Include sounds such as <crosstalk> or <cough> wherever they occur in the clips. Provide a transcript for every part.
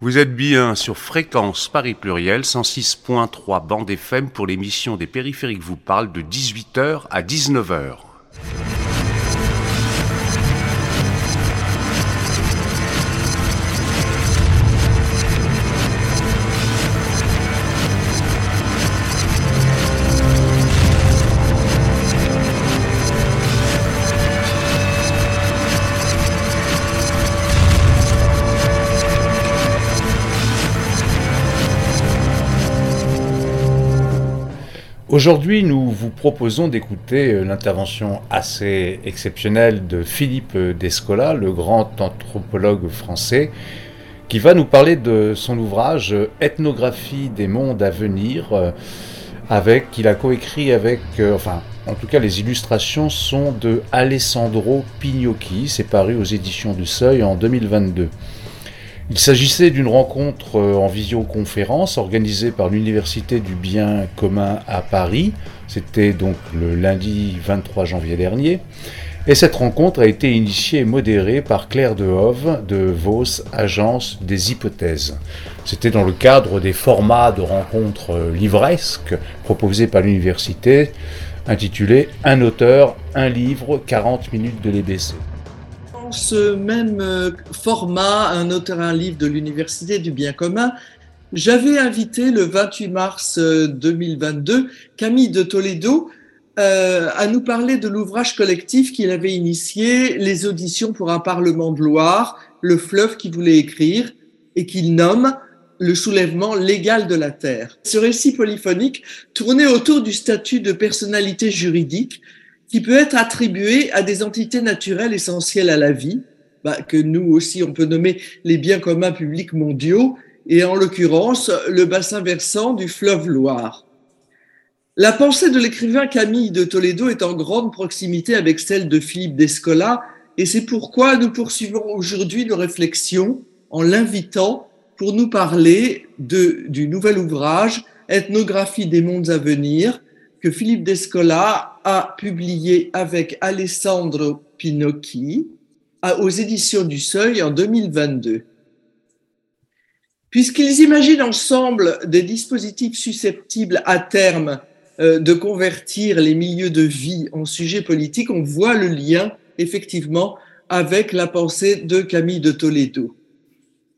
Vous êtes bien sur Fréquence Paris Pluriel 106.3 bande FM pour l'émission des périphériques vous parle de 18h à 19h. Aujourd'hui, nous vous proposons d'écouter euh, l'intervention assez exceptionnelle de Philippe Descola, le grand anthropologue français, qui va nous parler de son ouvrage Ethnographie des mondes à venir, euh, avec qu'il a coécrit avec, euh, enfin, en tout cas, les illustrations sont de Alessandro Pignocchi, c'est paru aux éditions du Seuil en 2022. Il s'agissait d'une rencontre euh, en visioconférence organisée par l'Université du bien commun à Paris. C'était donc le lundi 23 janvier dernier. Et cette rencontre a été initiée et modérée par Claire Dehove de Vos, Agence des hypothèses. C'était dans le cadre des formats de rencontres euh, livresques proposés par l'université, intitulés Un auteur, un livre, 40 minutes de l'EBC ce même euh, format, un auteur, un livre de l'Université du bien commun, j'avais invité le 28 mars 2022 euh, Camille de Toledo euh, à nous parler de l'ouvrage collectif qu'il avait initié, les auditions pour un Parlement de Loire, le fleuve qu'il voulait écrire et qu'il nomme le soulèvement légal de la terre. Ce récit polyphonique tournait autour du statut de personnalité juridique qui peut être attribué à des entités naturelles essentielles à la vie, bah, que nous aussi on peut nommer les biens communs publics mondiaux, et en l'occurrence le bassin versant du fleuve Loire. La pensée de l'écrivain Camille de Toledo est en grande proximité avec celle de Philippe d'Escola, et c'est pourquoi nous poursuivons aujourd'hui nos réflexions en l'invitant pour nous parler du nouvel ouvrage Ethnographie des mondes à venir que Philippe d'Escola a publié avec Alessandro Pinocchi aux éditions du Seuil en 2022. Puisqu'ils imaginent ensemble des dispositifs susceptibles à terme euh, de convertir les milieux de vie en sujets politiques, on voit le lien effectivement avec la pensée de Camille de Toledo.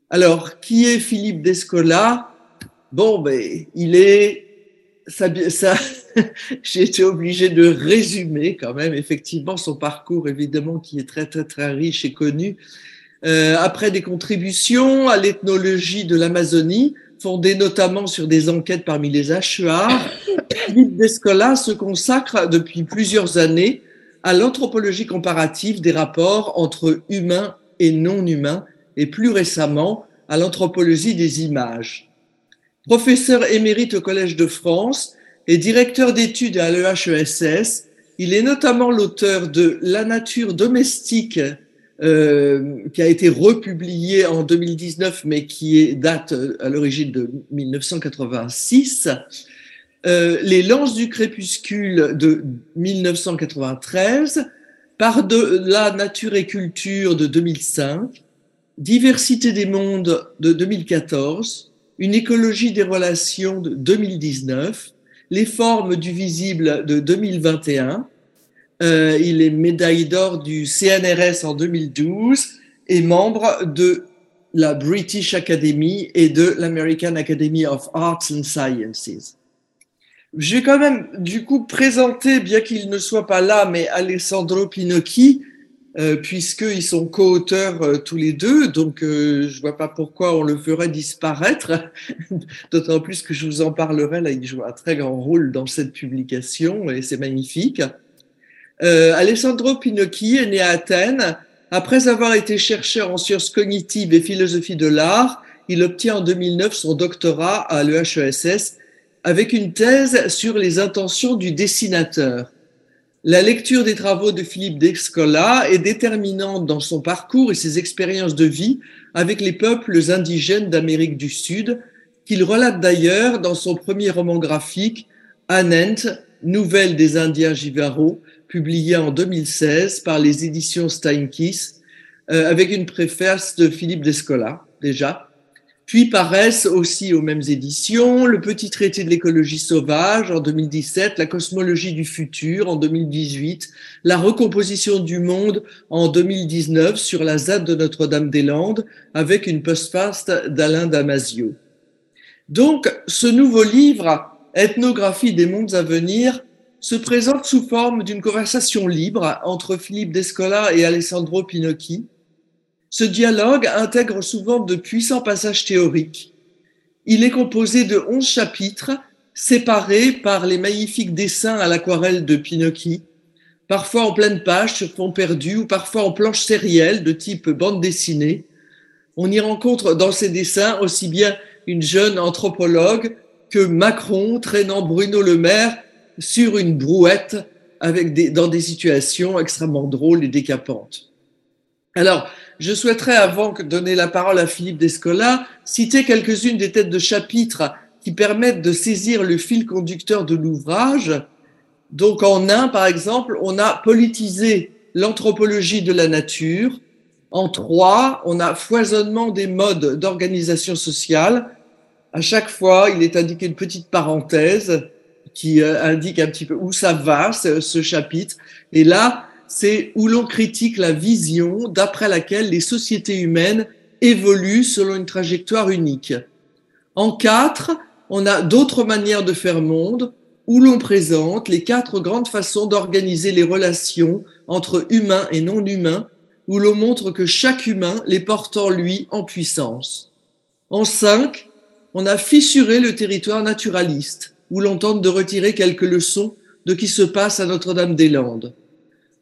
Alors, qui est Philippe d'Escola? Bon, ben, il est <laughs> j'ai été obligé de résumer quand même effectivement son parcours, évidemment, qui est très, très, très riche et connu. Euh, après des contributions à l'ethnologie de l'Amazonie, fondées notamment sur des enquêtes parmi les hachoirs, <laughs> Philippe Descola se consacre depuis plusieurs années à l'anthropologie comparative des rapports entre humains et non humains, et plus récemment à l'anthropologie des images. Professeur émérite au Collège de France, et directeur d'études à l'EHESS. Il est notamment l'auteur de La nature domestique, euh, qui a été republié en 2019, mais qui est, date à l'origine de 1986. Euh, Les lances du crépuscule de 1993, Par de la nature et culture de 2005, Diversité des mondes de 2014, Une écologie des relations de 2019, les formes du visible de 2021. Euh, il est médaille d'or du CNRS en 2012 et membre de la British Academy et de l'American Academy of Arts and Sciences. Je vais quand même du coup présenter, bien qu'il ne soit pas là, mais Alessandro Pinocchi, puisqu'ils sont co-auteurs euh, tous les deux, donc euh, je vois pas pourquoi on le ferait disparaître, <laughs> d'autant plus que je vous en parlerai, là il joue un très grand rôle dans cette publication et c'est magnifique. Euh, Alessandro Pinocchi est né à Athènes. Après avoir été chercheur en sciences cognitives et philosophie de l'art, il obtient en 2009 son doctorat à l'EHESS avec une thèse sur les intentions du dessinateur. La lecture des travaux de Philippe d'Escola est déterminante dans son parcours et ses expériences de vie avec les peuples indigènes d'Amérique du Sud, qu'il relate d'ailleurs dans son premier roman graphique, Anent, Nouvelle des Indiens Jivaro, publié en 2016 par les éditions Steinkiss, euh, avec une préface de Philippe d'Escola, déjà. Puis paraissent aussi aux mêmes éditions le petit traité de l'écologie sauvage en 2017, la cosmologie du futur en 2018, la recomposition du monde en 2019 sur la ZAD de Notre-Dame-des-Landes avec une postface d'Alain Damasio. Donc, ce nouveau livre, Ethnographie des mondes à venir, se présente sous forme d'une conversation libre entre Philippe Descola et Alessandro Pinocchi, ce dialogue intègre souvent de puissants passages théoriques. Il est composé de onze chapitres séparés par les magnifiques dessins à l'aquarelle de Pinocchi, parfois en pleine page sur fond perdu ou parfois en planche sérielle de type bande dessinée. On y rencontre dans ces dessins aussi bien une jeune anthropologue que Macron traînant Bruno Le Maire sur une brouette dans des situations extrêmement drôles et décapantes. Alors, je souhaiterais, avant de donner la parole à Philippe Descola, citer quelques-unes des têtes de chapitre qui permettent de saisir le fil conducteur de l'ouvrage. Donc, en un, par exemple, on a politisé l'anthropologie de la nature. En trois, on a foisonnement des modes d'organisation sociale. À chaque fois, il est indiqué une petite parenthèse qui euh, indique un petit peu où ça va, ce, ce chapitre. Et là, c'est où l'on critique la vision d'après laquelle les sociétés humaines évoluent selon une trajectoire unique. En quatre, on a d'autres manières de faire monde, où l'on présente les quatre grandes façons d'organiser les relations entre humains et non humains, où l'on montre que chaque humain les porte en lui en puissance. En cinq, on a fissuré le territoire naturaliste, où l'on tente de retirer quelques leçons de qui se passe à Notre-Dame-des-Landes.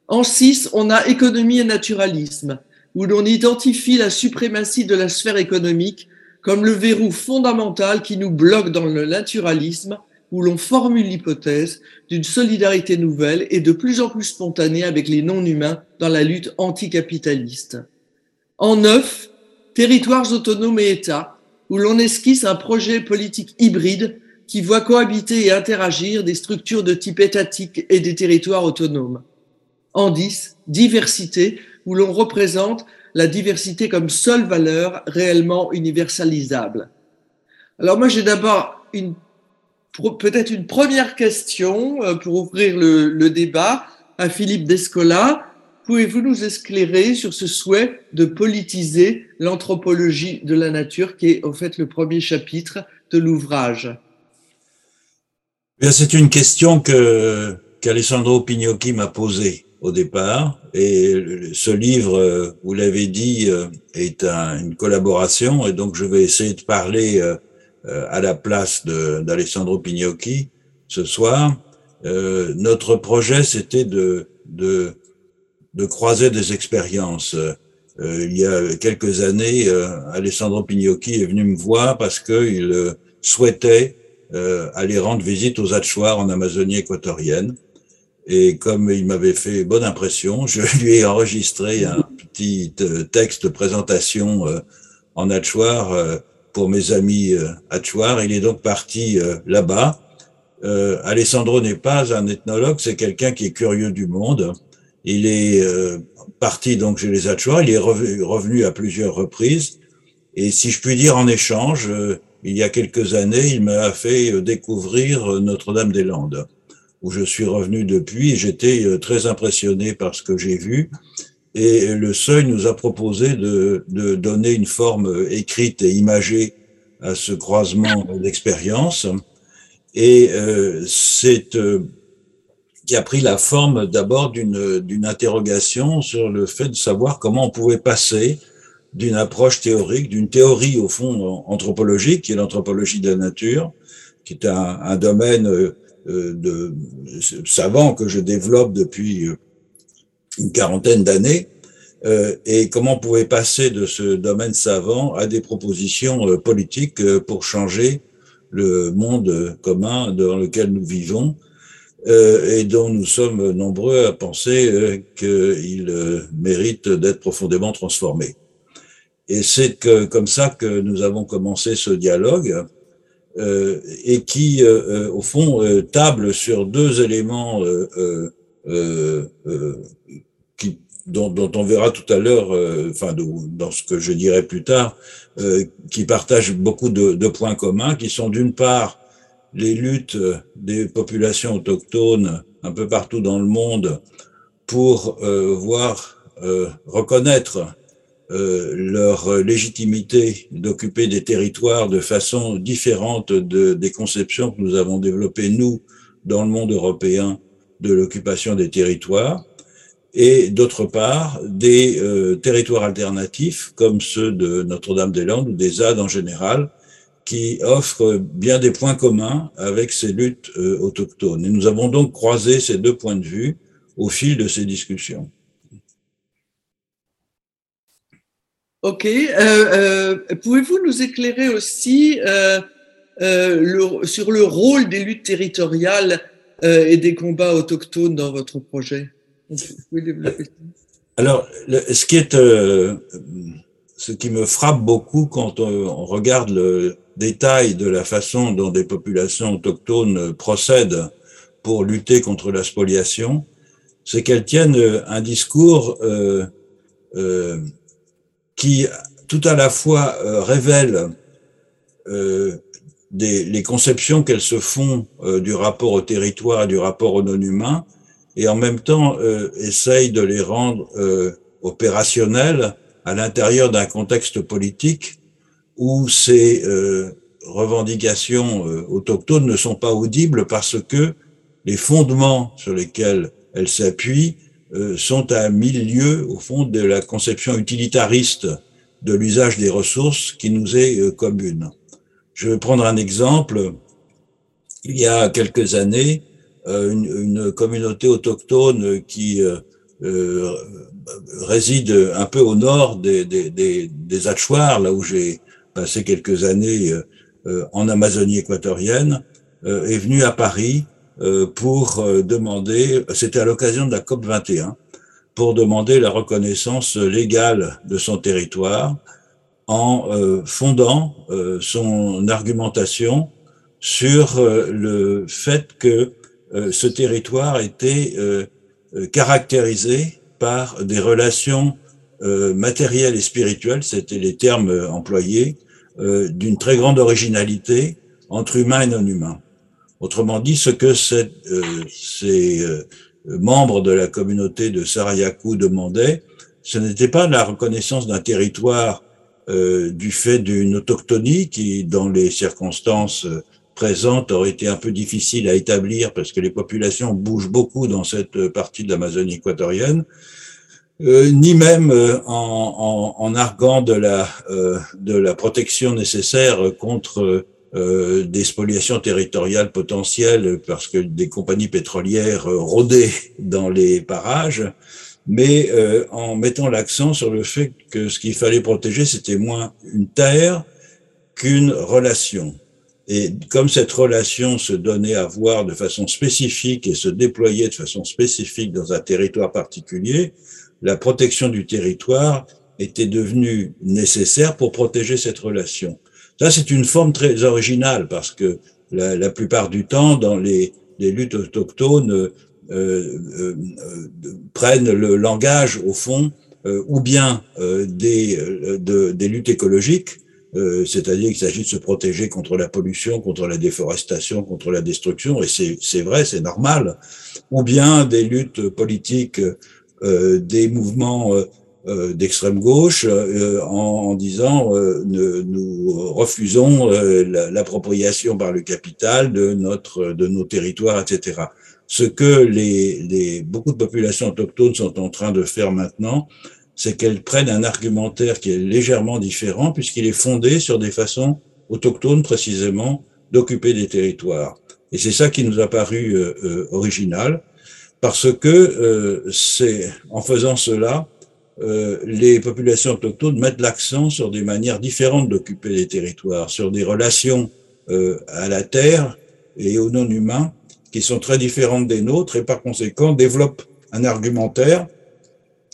En six, on a économie et naturalisme, où l'on identifie la suprématie de la sphère économique comme le verrou fondamental qui nous bloque dans le naturalisme, où l'on formule l'hypothèse d'une solidarité nouvelle et de plus en plus spontanée avec les non-humains dans la lutte anticapitaliste. En neuf, territoires autonomes et États, où l'on esquisse un projet politique hybride qui voit cohabiter et interagir des structures de type étatique et des territoires autonomes en 10, diversité, où l'on représente la diversité comme seule valeur réellement universalisable. Alors moi, j'ai d'abord une peut-être une première question euh, pour ouvrir le, le débat à Philippe Descola. Pouvez-vous nous éclairer sur ce souhait de politiser l'anthropologie de la nature, qui est en fait le premier chapitre de l'ouvrage? C'est une question que qu'Alessandro Pignocchi m'a posée au départ. Et ce livre, euh, vous l'avez dit, euh, est une collaboration. Et donc, je vais essayer de parler euh, à la place d'Alessandro Pignocchi ce soir. notre projet, c'était de, de, de croiser des expériences. il y a quelques années, Alessandro Pignocchi est venu me voir parce qu'il souhaitait aller rendre visite aux Achuars en Amazonie équatorienne. Et comme il m'avait fait bonne impression, je <laughs> lui ai enregistré un petit euh, texte de présentation euh, en Hatchoir euh, pour mes amis Hatchoir. Il est donc parti là-bas. Alessandro n'est pas un ethnologue, c'est quelqu'un qui est curieux du monde. Il est parti donc chez les Hatchoirs, il est revenu à plusieurs reprises. Et si je puis dire en échange, il y a quelques années, il m'a fait découvrir Notre-Dame-des-Landes où je suis revenu depuis. J'étais euh, très impressionné par ce que j'ai vu. Et le Seuil nous a proposé de, de donner une forme euh, écrite et imagée à ce croisement d'expériences. Et euh, c'est qui a pris la forme d'abord d'une interrogation sur le fait de savoir comment on pouvait passer d'une approche théorique, d'une théorie au fond anthropologique, qui est l'anthropologie de la nature, qui est un, domaine de savants que je développe depuis euh, une quarantaine d'années, euh, et comment on pouvait passer de ce domaine savant à des propositions politiques pour changer le monde commun dans lequel nous vivons et dont nous sommes nombreux à penser qu'il mérite d'être profondément transformé. Et c'est comme ça que nous avons commencé ce dialogue euh, et qui, euh, euh, au fond, table sur deux éléments qui dont, dont, on verra tout à l'heure, enfin dans ce que je dirai plus tard, qui partagent beaucoup de, de, points communs, qui sont d'une part les luttes des populations autochtones un peu partout dans le monde pour voir reconnaître euh, leur légitimité d'occuper des territoires de façon différente de, des conceptions que nous avons développées, nous, dans le monde européen, de l'occupation des territoires, et d'autre part, des euh, territoires alternatifs, comme ceux de Notre-Dame-des-Landes ou des ZAD en général, qui offrent bien des points communs avec ces luttes euh, autochtones. Et nous avons donc croisé ces deux points de vue au fil de ces discussions. Ok. Euh, euh, pouvez-vous nous éclairer aussi euh, sur le rôle des luttes territoriales et des combats autochtones dans votre projet? Alors, ce qui me frappe beaucoup quand on, regarde le détail de la façon dont des populations autochtones procèdent pour lutter contre la spoliation, c'est qu'elles tiennent un discours qui tout à la fois euh, révèle euh, les conceptions qu'elles se font euh, du rapport au territoire et du rapport au non-humain, et en même temps essaye de les rendre opérationnels à l'intérieur d'un contexte politique où ces revendications autochtones ne sont pas audibles parce que les fondements sur lesquels elles s'appuient sont à mille lieues, au fond, de la conception utilitariste de l'usage des ressources qui nous est euh, commune. Je vais prendre un exemple. Il y a quelques années, euh, une, communauté autochtone qui réside un peu au nord des, des, des, des là où j'ai passé quelques années en Amazonie équatorienne, est venue à Paris euh, pour euh, demander, c'était à l'occasion de la COP 21, pour demander la reconnaissance légale de son territoire en euh, fondant son argumentation sur le fait que ce territoire était caractérisé par des relations matérielles et spirituelles, c'était les termes employés, d'une très grande originalité entre humains et non humains. Autrement dit, ce que euh, ces euh, membres de la communauté de Sarayaku demandaient, ce n'était pas la reconnaissance d'un territoire euh, du fait d'une autochtonie qui, dans les circonstances présentes, aurait été un peu difficile à établir parce que les populations bougent beaucoup dans cette partie de l'Amazonie équatorienne, ni même en, en, arguant de la, de la protection nécessaire contre euh, des spoliations territoriales potentielles parce que des compagnies pétrolières euh, rôdaient dans les parages, mais euh, en mettant l'accent sur le fait que ce qu'il fallait protéger, c'était moins une terre qu'une relation. Et comme cette relation se donnait à voir de façon spécifique et se déployait de façon spécifique dans un territoire particulier, la protection du territoire était devenue nécessaire pour protéger cette relation. Ça, c'est une forme très originale parce que la, la plupart du temps, dans les, les luttes autochtones, euh, euh, euh prennent le langage, au fond, euh, ou bien euh, des, de, des luttes écologiques, c'est-à-dire qu'il s'agit de se protéger contre la pollution, contre la déforestation, contre la destruction, et c'est vrai, c'est normal, ou bien des luttes politiques, des mouvements euh, d'extrême gauche euh, en, disant euh, nous refusons l'appropriation par le capital de notre de nos territoires, etc. Ce que les, les beaucoup de populations autochtones sont en train de faire maintenant, c'est qu'elles prennent un argumentaire qui est légèrement différent puisqu'il est fondé sur des façons autochtones précisément d'occuper des territoires. Et c'est ça qui nous a paru original parce que c'est en faisant cela euh, les populations autochtones mettent l'accent sur des manières différentes d'occuper les territoires, sur des relations euh, à la terre et aux non-humains qui sont très différentes des nôtres et par conséquent développent un argumentaire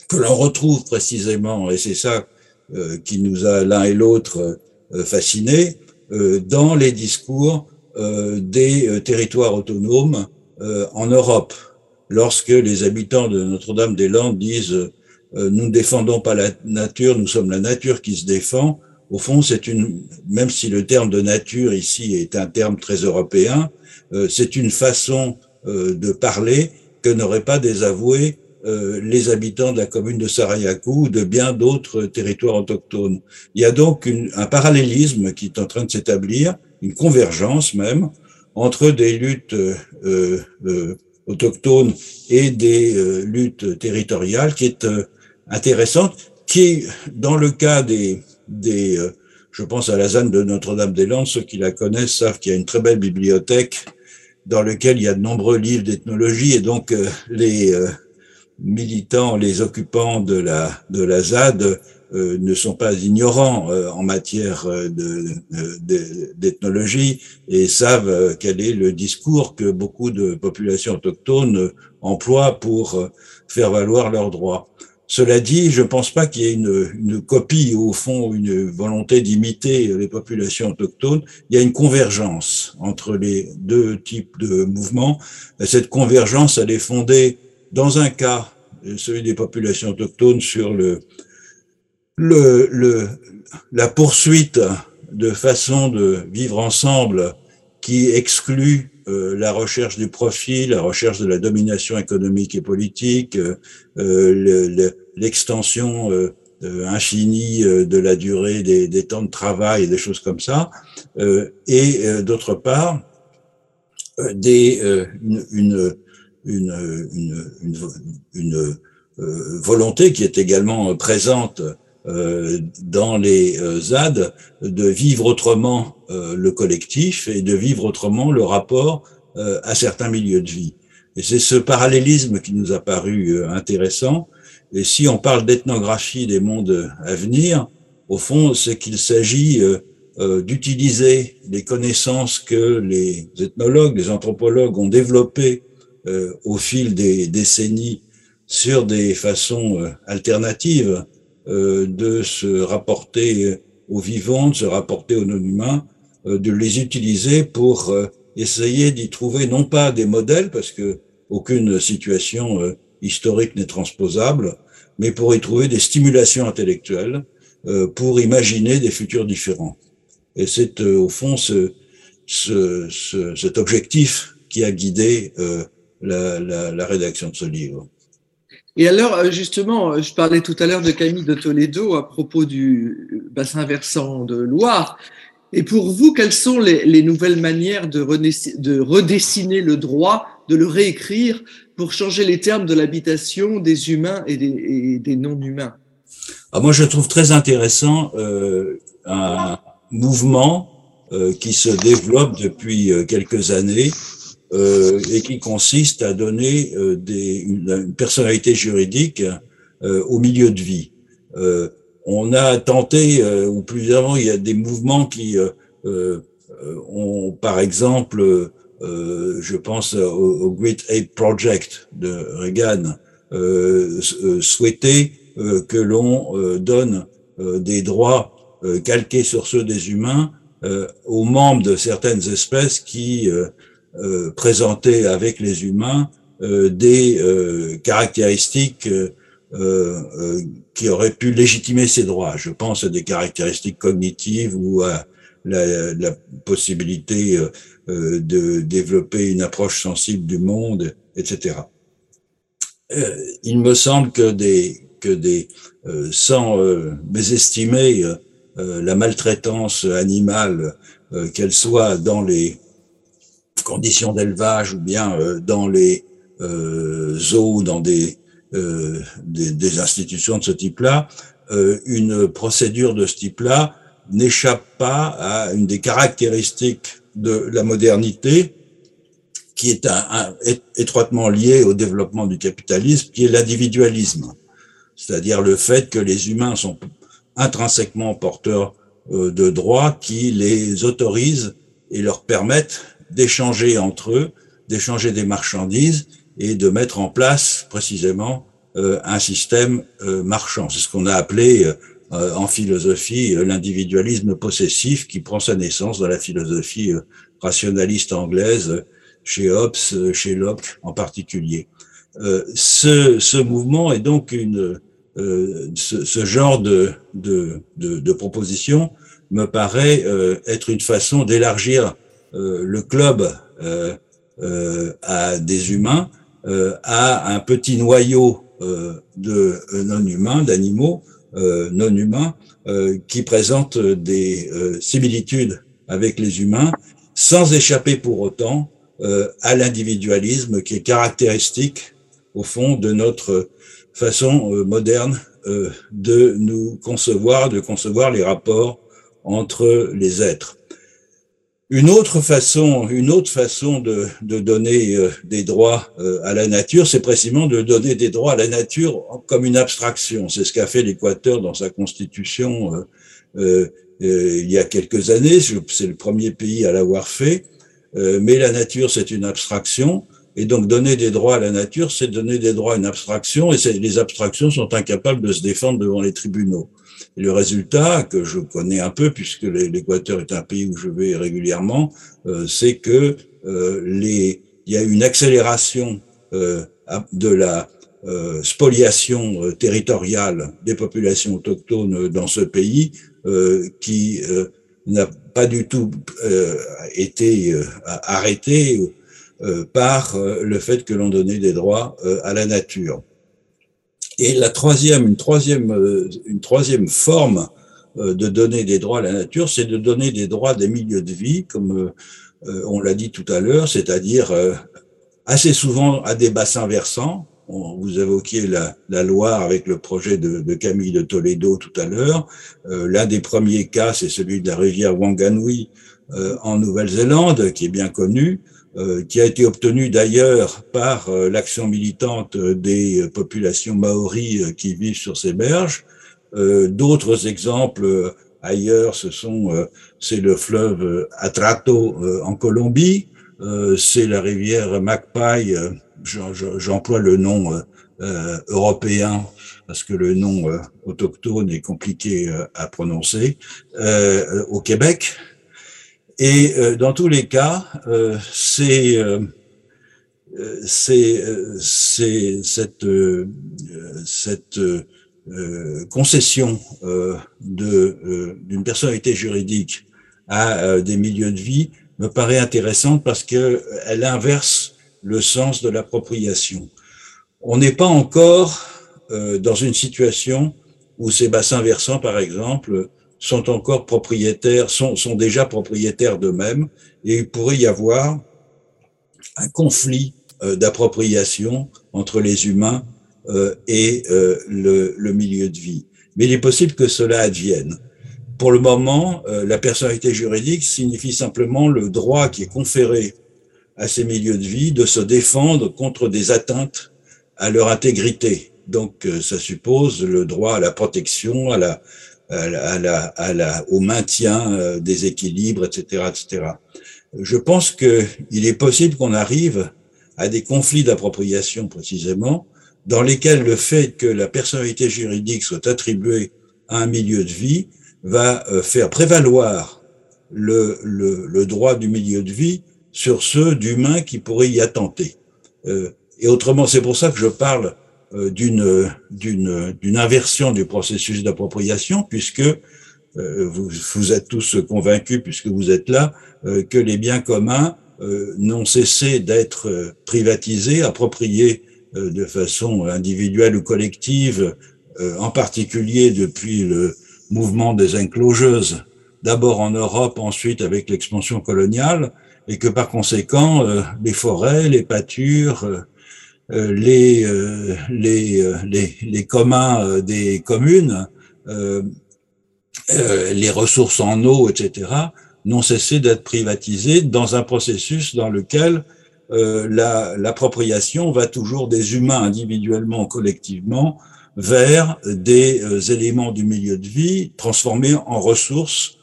que l'on retrouve précisément, et c'est ça euh, qui nous a l'un et l'autre fascinés, dans les discours des territoires autonomes en Europe. Lorsque les habitants de Notre-Dame-des-Landes disent nous ne défendons pas la nature, nous sommes la nature qui se défend. Au fond, c'est une, même si le terme de nature ici est un terme très européen, c'est une façon de parler que n'auraient pas désavoué les habitants de la commune de Sarayakou ou de bien d'autres territoires autochtones. Il y a donc un parallélisme qui est en train de s'établir, une convergence même, entre des luttes euh, euh, autochtones et des euh, luttes territoriales qui est intéressante, qui, dans le cas des, des je pense à la ZAN de Notre-Dame-des-Landes, ceux qui la connaissent savent qu'il y a une très belle bibliothèque dans laquelle il y a de nombreux livres d'ethnologie et donc les militants, les occupants de la, de la ZAD euh, ne sont pas ignorants euh, en matière euh, d'ethnologie et savent quel est le discours que beaucoup de populations autochtones emploient pour faire valoir leurs droits. Cela dit, je ne pense pas qu'il y ait une, une, copie, au fond, une volonté d'imiter les populations autochtones. Il y a une convergence entre les deux types de mouvements. Cette convergence, elle est fondée, dans un cas, celui des populations autochtones, sur le, le, le, la poursuite de façon de vivre ensemble qui exclut euh, la recherche du profit, la recherche de la domination économique et politique, euh, l'extension euh, infinie de la durée des, des, temps de travail et des choses comme ça, et d'autre part des, une, une, une, une volonté qui est également présente euh, dans les euh, ZAD de vivre autrement euh, le collectif et de vivre autrement le rapport à certains milieux de vie. Et c'est ce parallélisme qui nous a paru intéressant. Et si on parle d'ethnographie des mondes à venir, au fond, c'est qu'il s'agit d'utiliser les connaissances que les ethnologues, les anthropologues ont développées au fil des décennies sur des façons alternatives euh, de se rapporter aux vivants, de se rapporter aux non-humains, euh, de les utiliser pour euh, essayer d'y trouver non pas des modèles, parce que aucune situation historique n'est transposable, mais pour y trouver des stimulations intellectuelles, pour imaginer des futurs différents. Et c'est au fond ce, ce, ce, cet objectif qui a guidé la, la, rédaction de ce livre. Et alors, euh, justement, euh, je parlais tout à l'heure de Camille de Toledo à propos du bassin versant de Loire. Et pour vous, quelles sont les, nouvelles manières de, redessiner le droit, de le réécrire pour changer les termes de l'habitation des humains et des, non-humains ah, Moi, je trouve très intéressant euh, un mouvement euh, qui se développe depuis quelques années euh, et qui consiste à donner euh, des, une, personnalité juridique euh, au milieu de vie. on a tenté, ou plus avant, il y a des mouvements qui ont, par exemple, je pense au, au, Great Ape Project de Reagan, souhaité que l'on donne des droits calqués sur ceux des humains aux membres de certaines espèces qui euh, présenter avec les humains euh, des euh, caractéristiques qui auraient pu légitimer ces droits. Je pense à des caractéristiques cognitives ou à la, la possibilité de développer une approche sensible du monde, etc. il me semble que des que des sans mésestimer la maltraitance animale, qu'elle soit dans les conditions d'élevage ou bien euh, dans les euh, zoos, dans des, euh, des, des, institutions de ce type-là, une procédure de ce type-là n'échappe pas à une des caractéristiques de la modernité qui est étroitement lié au développement du capitalisme, qui est l'individualisme. C'est-à-dire le fait que les humains sont intrinsèquement porteurs de droits qui les autorisent et leur permettent d'échanger entre eux, d'échanger des marchandises et de mettre en place précisément euh, un système euh, marchand. C'est ce qu'on a appelé euh, en philosophie l'individualisme possessif qui prend sa naissance dans la philosophie rationaliste anglaise, chez Hobbes, chez Locke en particulier. ce, ce mouvement est donc une, ce, ce, genre de, de, de, de, proposition me paraît être une façon d'élargir le club à des humains, à un petit noyau de non-humains, d'animaux non humains, qui présentent des similitudes avec les humains, sans échapper pour autant à l'individualisme qui est caractéristique au fond de notre façon euh, moderne euh, de nous concevoir, de concevoir les rapports entre les êtres. Une autre façon, une autre façon de, donner euh, des droits à la nature, c'est précisément de donner des droits à la nature comme une abstraction. C'est ce qu'a fait l'Équateur dans sa constitution euh, il y a quelques années. C'est le premier pays à l'avoir fait. mais la nature, c'est une abstraction. Et donc donner des droits à la nature, c'est donner des droits à une abstraction, et les abstractions sont incapables de se défendre devant les tribunaux. Le résultat, que je connais un peu, puisque l'Équateur est un pays où je vais régulièrement, euh, c'est que euh, il y a une accélération euh, de la spoliation territoriale des populations autochtones dans ce pays qui n'a pas du tout été arrêtée par le fait que l'on donnait des droits à la nature. Et la troisième, une troisième, une troisième forme de donner des droits à la nature, c'est de donner des droits des milieux de vie, comme on l'a dit tout à l'heure, c'est-à-dire assez souvent à des bassins versants. Vous évoquiez la, la Loire avec le projet de, de, Camille de Toledo tout à l'heure. L'un des premiers cas, c'est celui de la rivière Wanganui en Nouvelle-Zélande, qui est bien connu. Euh, qui a été obtenu d'ailleurs par euh, l'action militante des populations maoris qui vivent sur ces berges. Euh, d'autres exemples ailleurs, ce sont c'est le fleuve Atrato en Colombie, c'est la rivière Magpie. J'emploie le nom européen parce que le nom autochtone est compliqué à prononcer au Québec. Et euh, dans tous les cas, euh, c'est euh, c'est cette, cette concession d'une personnalité juridique à des milieux de vie me paraît intéressante parce qu'elle inverse le sens de l'appropriation. On n'est pas encore dans une situation où ces bassins versants, par exemple, sont encore propriétaires, sont, sont déjà propriétaires d'eux-mêmes, et il pourrait y avoir un conflit euh, d'appropriation entre les humains euh, et euh, le, le, milieu de vie. Mais il est possible que cela advienne. Pour le moment, la personnalité juridique signifie simplement le droit qui est conféré à ces milieux de vie de se défendre contre des atteintes à leur intégrité. Donc, ça suppose le droit à la protection, à la, à la, à la, au maintien euh, des équilibres, etc., etc. Je pense qu'il est possible qu'on arrive à des conflits d'appropriation précisément, dans lesquels le fait que la personnalité juridique soit attribuée à un milieu de vie va euh, faire prévaloir le, le, le droit du milieu de vie sur ceux d'humains qui pourraient y attenter. Euh, et autrement, c'est pour ça que je parle d'une d'une d'une inversion du processus d'appropriation puisque euh, vous, vous êtes tous convaincus puisque vous êtes là euh, que les biens communs n'ont cessé d'être privatisés, appropriés de façon individuelle ou collective, en particulier depuis le mouvement des enclosures, d'abord en Europe, ensuite avec l'expansion coloniale, et que par conséquent, les forêts, les pâtures, euh, les, euh, les, euh, les, les, communs des communes, les ressources en eau, etc., n'ont cessé d'être privatisées dans un processus dans lequel l'appropriation va toujours des humains individuellement, collectivement, vers des éléments du milieu de vie transformés en ressources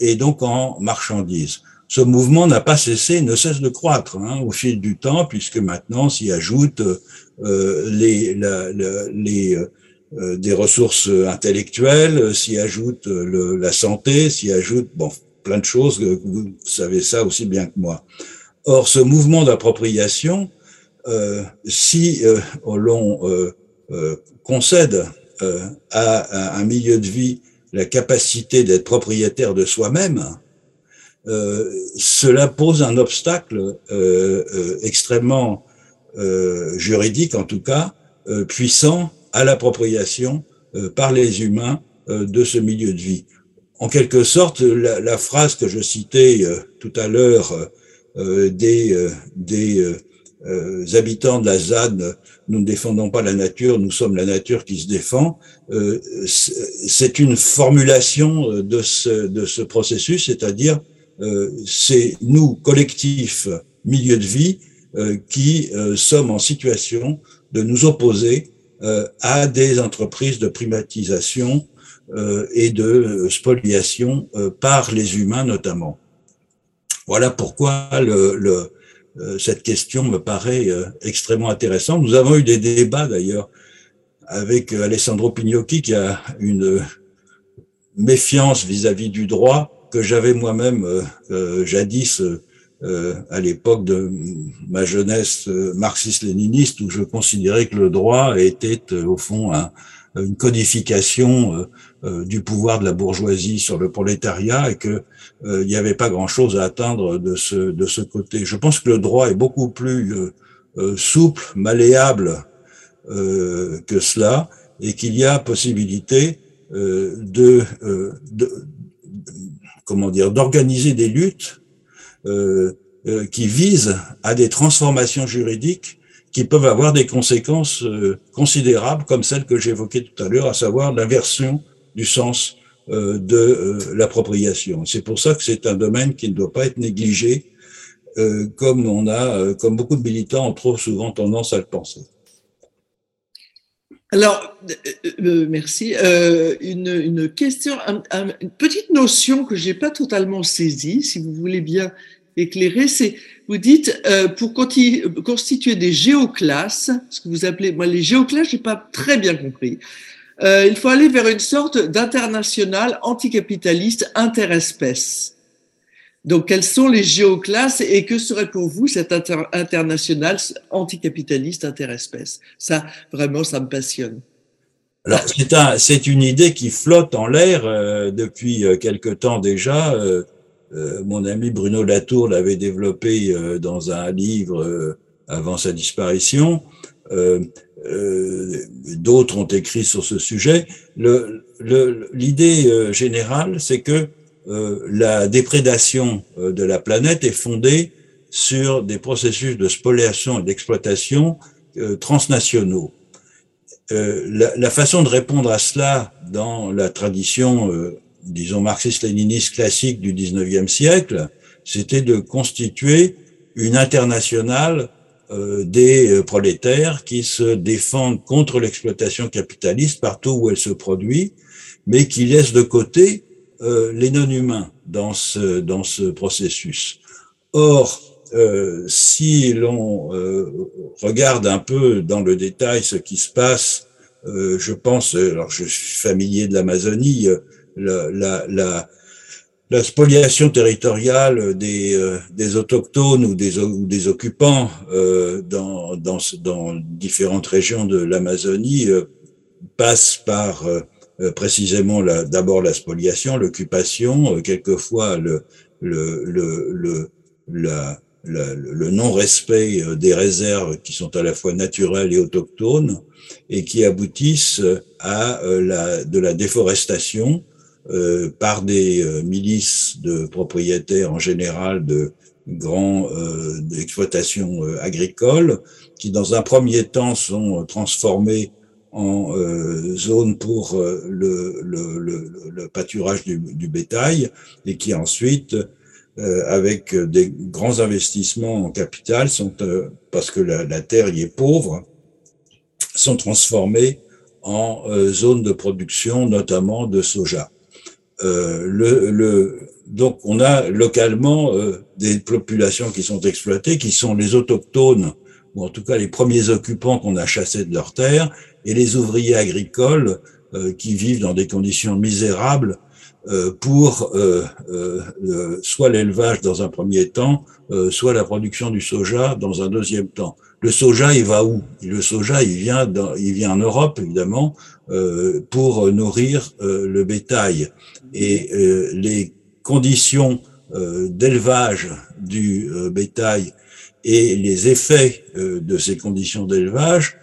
et donc en marchandises ce mouvement n'a pas cessé, ne cesse de croître hein, au fil du temps, puisque maintenant s'y ajoutent euh, les, les euh, des ressources intellectuelles, s'y ajoute la santé, s'y ajoute bon, plein de choses, vous savez ça aussi bien que moi. Or, ce mouvement d'appropriation, euh, si l'on concède à, un milieu de vie la capacité d'être propriétaire de soi-même, cela pose un obstacle extrêmement juridique, en tout cas, puissant à l'appropriation par les humains de ce milieu de vie. En quelque sorte, la, la, phrase que je citais euh, tout à l'heure euh, des, euh, des habitants de la ZAD, nous ne défendons pas la nature, nous sommes la nature qui se défend, c'est une formulation de ce, de ce processus, c'est-à-dire c'est nous, collectifs, milieu de vie, qui sommes en situation de nous opposer à des entreprises de privatisation euh, et de spoliation euh, par les humains notamment. Voilà pourquoi le, le, euh, cette question me paraît extrêmement intéressante. Nous avons eu des débats d'ailleurs avec Alessandro Pignocchi qui a une méfiance vis-à-vis du droit que j'avais moi-même jadis à l'époque de ma jeunesse marxiste-léniniste où je considérais que le droit était au fond un, une codification euh, euh, du pouvoir de la bourgeoisie sur le prolétariat et que euh, il n'y avait pas grand-chose à atteindre de ce de ce côté. Je pense que le droit est beaucoup plus souple, malléable que cela et qu'il y a possibilité de, de, comment dire d'organiser des luttes qui visent à des transformations juridiques qui peuvent avoir des conséquences euh, considérables, comme celle que j'évoquais tout à l'heure, à savoir l'inversion du sens euh, de euh, l'appropriation. C'est pour ça que c'est un domaine qui ne doit pas être négligé, comme on a, comme beaucoup de militants ont trop souvent tendance à le penser. Alors, merci. une, une, question, une petite notion que j'ai pas totalement saisie, si vous voulez bien éclairer, c'est vous dites euh, pour constituer des géoclasses, ce que vous appelez, moi les géoclasses, j'ai pas très bien compris. Euh, il faut aller vers une sorte d'international anticapitaliste interespèce. Donc, quelles sont les géoclasses et que serait pour vous cet international anticapitaliste interespèce? Ça, vraiment, ça me passionne. Alors, c'est un, une idée qui flotte en l'air euh, depuis euh, quelque temps déjà. Euh, mon ami Bruno Latour l'avait développé euh, dans un livre avant sa disparition. D'autres ont écrit sur ce sujet. L'idée le, générale, c'est que la déprédation de la planète est fondée sur des processus de spoliation et d'exploitation transnationaux. La, la, façon de répondre à cela dans la tradition disons, marxiste-léniniste classique du 19e siècle, c'était de constituer une internationale euh, des euh, prolétaires qui se défendent contre l'exploitation capitaliste partout où elle se produit, mais qui laissent de côté euh, les non-humains dans ce, dans ce processus. Or, si l'on regarde un peu dans le détail ce qui se passe, je pense, alors je suis familier de l'Amazonie, la, la, la, spoliation territoriale des, euh, des autochtones ou des, ou des occupants euh, dans, dans, dans, différentes régions de l'Amazonie euh, passe par précisément d'abord la spoliation, l'occupation, quelquefois le, le, le, le, la, le non-respect des réserves qui sont à la fois naturelles et autochtones et qui aboutissent à la, de la déforestation euh, par des euh, milices de propriétaires en général de grands euh, exploitations euh, agricoles qui dans un premier temps sont transformées en zone pour le, le, pâturage du, bétail et qui ensuite avec des grands investissements en capital sont parce que la, terre y est pauvre sont transformées en zone de production notamment de soja. Euh, le, donc on a localement euh, des populations qui sont exploitées, qui sont les autochtones, ou en tout cas les premiers occupants qu'on a chassés de leurs terres, et les ouvriers agricoles euh, qui vivent dans des conditions misérables pour soit l'élevage dans un premier temps, soit la production du soja dans un deuxième temps. Le soja, il va où? Le soja, il vient, dans, il vient en Europe, évidemment, euh, pour nourrir euh, le bétail. Et euh, les conditions d'élevage du bétail et les effets de ces conditions d'élevage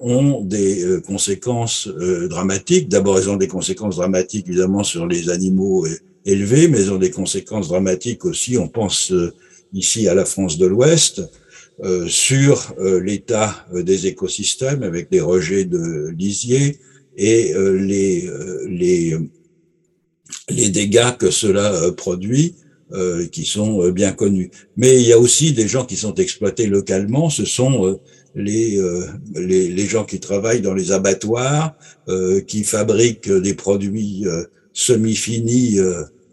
ont des conséquences dramatiques. D'abord, elles ont des conséquences dramatiques, évidemment, sur les animaux élevés, mais elles ont des conséquences dramatiques aussi, on pense ici à la France de l'Ouest, euh, sur euh, l'état euh, des écosystèmes avec des rejets de lisier et les, les, les dégâts que cela produit, qui sont bien connus. Mais il y a aussi des gens qui sont exploités localement, ce sont les, les, les, gens qui travaillent dans les abattoirs, qui fabriquent des produits semi-finis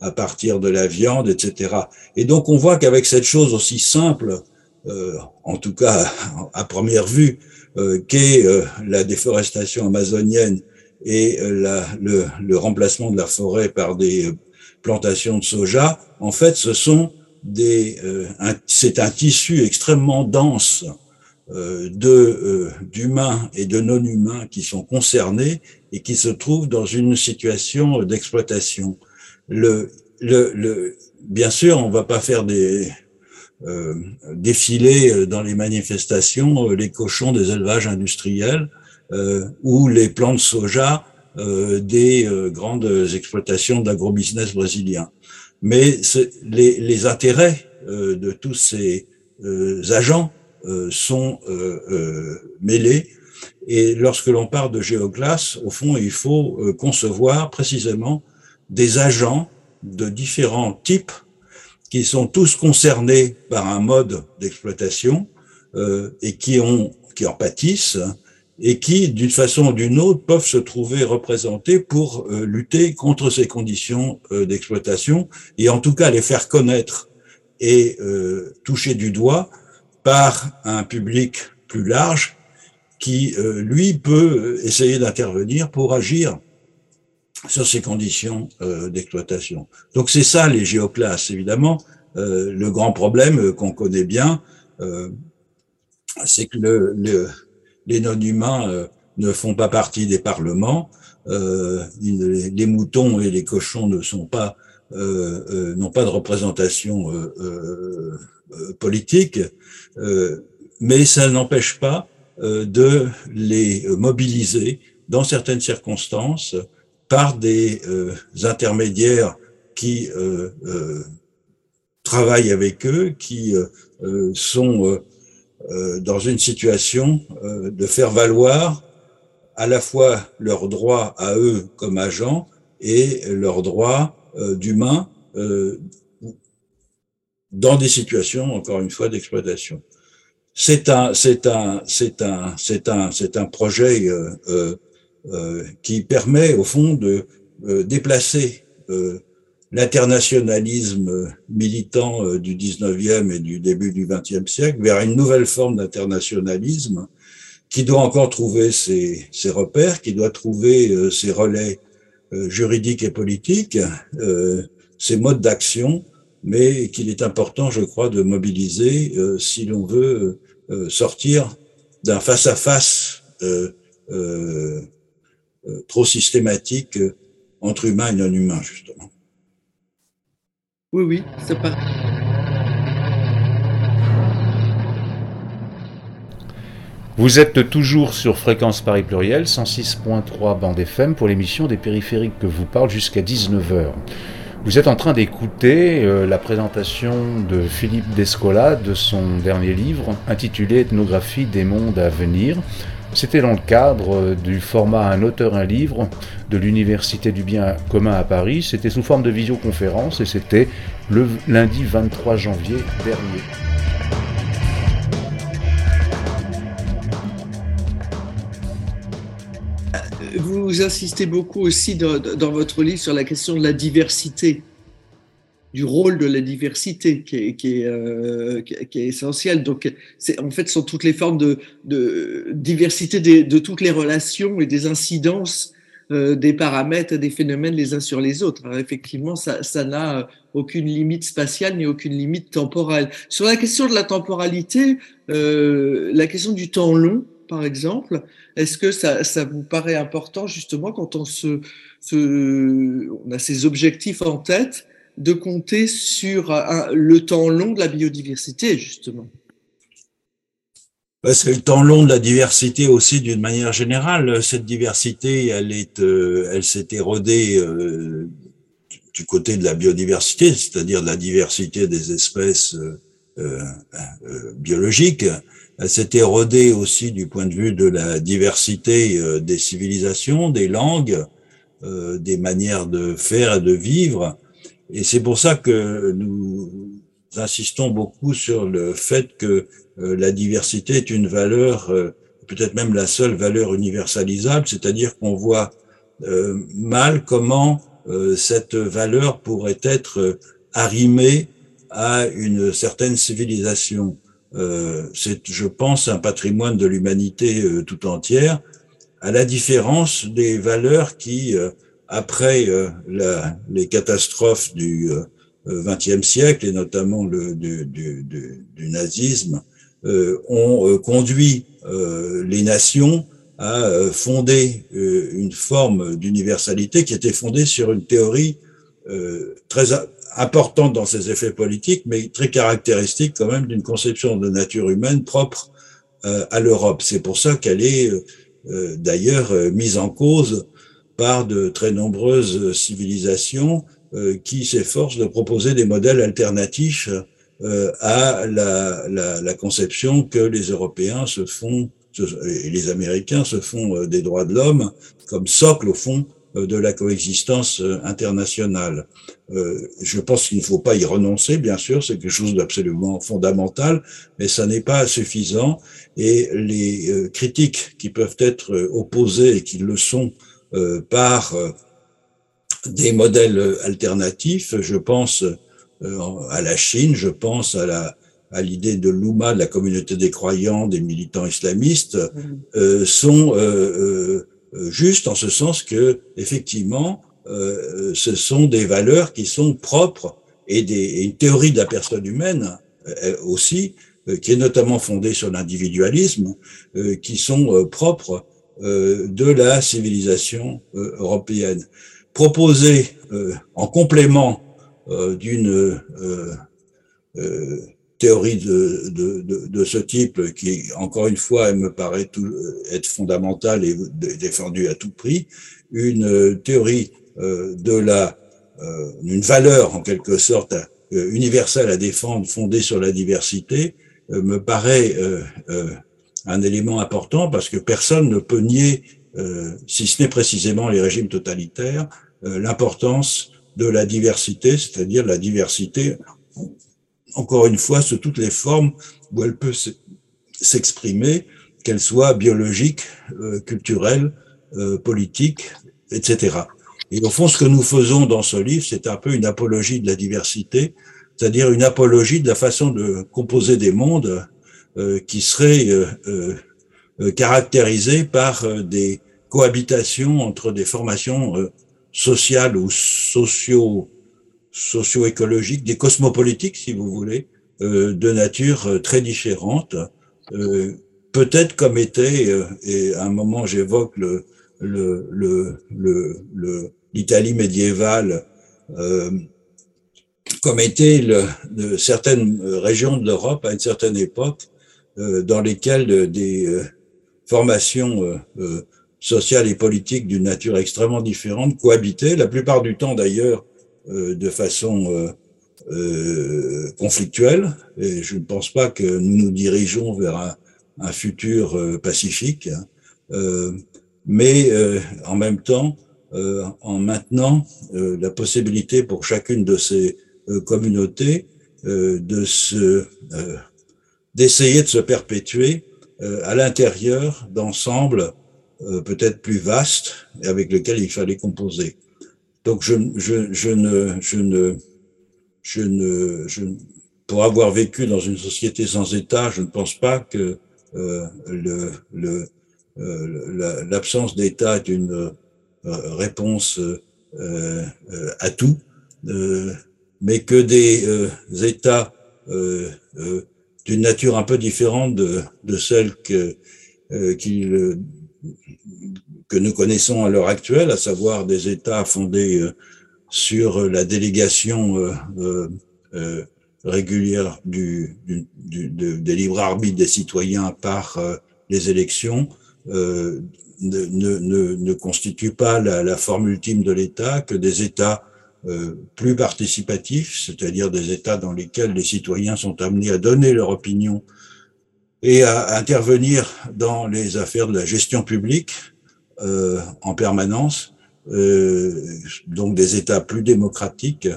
à partir de la viande, etc. Et donc on voit qu'avec cette chose aussi simple euh, en tout cas <laughs> à première vue, euh, qu'est euh, la déforestation amazonienne et la, le, le, remplacement de la forêt par des plantations de soja, en fait, ce sont des, c'est un tissu extrêmement dense de d'humains et de non-humains qui sont concernés et qui se trouvent dans une situation d'exploitation. Le, le, le, bien sûr, on va pas faire des, euh, défiler euh, dans les manifestations euh, les cochons des élevages industriels ou les plants de soja des grandes exploitations d'agrobusiness brésiliens. Mais les, les, intérêts de tous ces agents sont mêlés. Et lorsque l'on parle de géoglace, au fond, il faut concevoir précisément des agents de différents types qui sont tous concernés par un mode d'exploitation euh, et qui, ont, qui en pâtissent et qui, d'une façon ou d'une autre, peuvent se trouver représentés pour euh, lutter contre ces conditions euh, d'exploitation et en tout cas les faire connaître et euh, toucher du doigt par un public plus large qui, euh, lui, peut essayer d'intervenir pour agir sur ces conditions euh, d'exploitation. Donc c'est ça les géoclasses, évidemment. Euh, le grand problème qu'on connaît bien, c'est que le, le, les non-humains ne font pas partie des parlements. les moutons et les cochons ne sont pas n'ont pas de représentation politique, mais ça n'empêche pas de les mobiliser dans certaines circonstances par des euh, intermédiaires qui euh, euh, travaillent avec eux, qui sont dans une situation de faire valoir à la fois leurs droits à eux comme agents et leurs droits d'humains dans des situations, encore une fois, d'exploitation. C'est un, c'est un, c'est un, c'est un, c'est un projet euh, euh, qui permet au fond de euh, déplacer euh, l'internationalisme militant du 19e et du début du 20e siècle vers une nouvelle forme d'internationalisme qui doit encore trouver ses, ses, repères, qui doit trouver ses relais juridiques et politiques, ses modes d'action, mais qu'il est important, je crois, de mobiliser si l'on veut sortir d'un face-à-face euh, trop systématique euh, entre humains et non-humains, justement. Oui, oui, c'est pas. Vous êtes toujours sur Fréquence Paris Pluriel, 106.3 bande FM pour l'émission des périphériques que vous parle jusqu'à 19h. Vous êtes en train d'écouter euh, la présentation de Philippe Descola de son dernier livre intitulé Ethnographie des mondes à venir, c'était dans le cadre du format Un auteur, un livre de l'Université du bien commun à Paris. C'était sous forme de visioconférence et c'était le lundi 23 janvier dernier. Vous insistez beaucoup aussi dans, votre livre sur la question de la diversité du rôle de la diversité qui est, euh, essentiel. Donc, en fait, ce sont toutes les formes de, diversité de toutes les relations et des incidences des paramètres, des phénomènes les uns sur les autres. effectivement, ça, ça n'a aucune limite spatiale ni aucune limite temporelle. Sur la question de la temporalité, la question du temps long, par exemple, est-ce que ça, vous paraît important justement quand on a ces objectifs en tête de compter sur le temps long de la biodiversité, justement? C'est le temps long de la diversité aussi d'une manière générale. Cette diversité, elle est, euh, elle s'est érodée euh, du côté de la biodiversité, c'est-à-dire de la diversité des espèces euh, biologiques. Elle s'est érodée aussi du point de vue de la diversité des civilisations, des langues, des manières de faire et de vivre. Et c'est pour ça que nous insistons beaucoup sur le fait que euh, la diversité est une valeur, euh, peut-être même la seule valeur universalisable, c'est-à-dire qu'on voit euh, mal comment cette valeur pourrait être arrimée à une certaine civilisation. C'est, je pense, un patrimoine de l'humanité tout entière, à la différence des valeurs qui, après la, les catastrophes du XXe siècle et notamment le, du, du, du nazisme, euh, ont euh, conduit euh, les nations à fonder une forme d'universalité qui était fondée sur une théorie très importante dans ses effets politiques, mais très caractéristique quand même d'une conception de nature humaine propre à l'Europe. C'est pour ça qu'elle est d'ailleurs mise en cause par de très nombreuses civilisations qui s'efforcent de proposer des modèles alternatifs euh, à la, la, la, conception que les Européens se font et les Américains se font euh, des droits de l'homme comme socle au fond euh, de la coexistence internationale. je pense qu'il ne faut pas y renoncer, bien sûr, c'est quelque chose d'absolument fondamental, mais ça n'est pas suffisant. Et les critiques qui peuvent être opposées et qui le sont par des modèles alternatifs, je pense euh, à la Chine, je pense à la à l'idée de l'Ouma, de la communauté des croyants, des militants islamistes, mm. euh, sont euh, euh, justes en ce sens que effectivement, euh, ce sont des valeurs qui sont propres et, des, une théorie de la personne humaine aussi, qui est notamment fondée sur l'individualisme, qui sont propres de la civilisation européenne. Proposer en complément euh, d'une euh, euh, théorie de, ce type qui, encore une fois, me paraît être fondamentale et défendue à tout prix, une théorie de la, une valeur en quelque sorte universelle à défendre, fondée sur la diversité, me paraît un élément important parce que personne ne peut nier, si ce n'est précisément les régimes totalitaires, l'importance de la diversité, c'est-à-dire la diversité, encore une fois, sous toutes les formes où elle peut s'exprimer, qu'elle soit biologique, euh, culturelle, euh, politique, etc. Et au fond, ce que nous faisons dans ce livre, c'est un peu une apologie de la diversité, c'est-à-dire une apologie de la façon de composer des mondes euh, qui seraient caractérisés par des cohabitations entre des formations sociales ou socio, socio-écologiques, des cosmopolitiques, si vous voulez, euh, de nature euh, très différente. Euh, peut-être comme était, euh, et à un moment j'évoque le, le, le, le, l'Italie médiévale, euh, comme était le, certaines régions de l'Europe à une certaine époque, dans lesquelles des formations sociales et politiques d'une nature extrêmement différente cohabiter la plupart du temps d'ailleurs euh, de façon euh, euh, conflictuelle. Et je ne pense pas que nous nous dirigeons vers un, futur euh, pacifique, hein. euh, mais en même temps, en maintenant la possibilité pour chacune de ces communautés de se d'essayer de se perpétuer à l'intérieur d'ensemble euh, peut-être plus vaste et avec lequel il fallait composer. Donc je, je, je ne, je ne, je ne, je, pour avoir vécu dans une société sans État, je ne pense pas que euh, le, le, euh, l'absence d'État est une réponse à tout, mais que des États d'une nature un peu différente de, de celle que, que nous connaissons à l'heure actuelle, à savoir des États fondés sur la délégation régulière du, du, du, des libres arbitres des citoyens par euh, les élections euh, ne, ne, ne, constitue pas la, la forme ultime de l'État, que des États euh, plus participatifs, c'est-à-dire des États dans lesquels les citoyens sont amenés à donner leur opinion et à intervenir dans les affaires de la gestion publique euh, en permanence, euh, donc des États plus démocratiques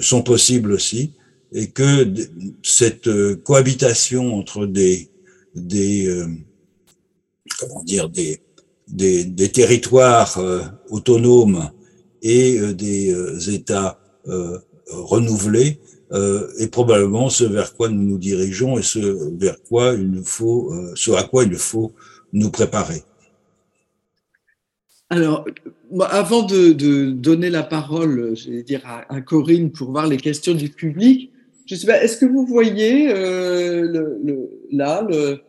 sont possibles aussi et que cette euh, cohabitation entre des, des euh, comment dire, des, des, des territoires euh, autonomes et des États renouvelés est probablement ce vers quoi nous nous dirigeons et ce vers quoi il nous faut, ce à quoi il faut nous préparer. Alors, avant de, donner la parole, je vais dire à, Corinne pour voir les questions du public, je sais pas, est-ce que vous voyez euh, là le,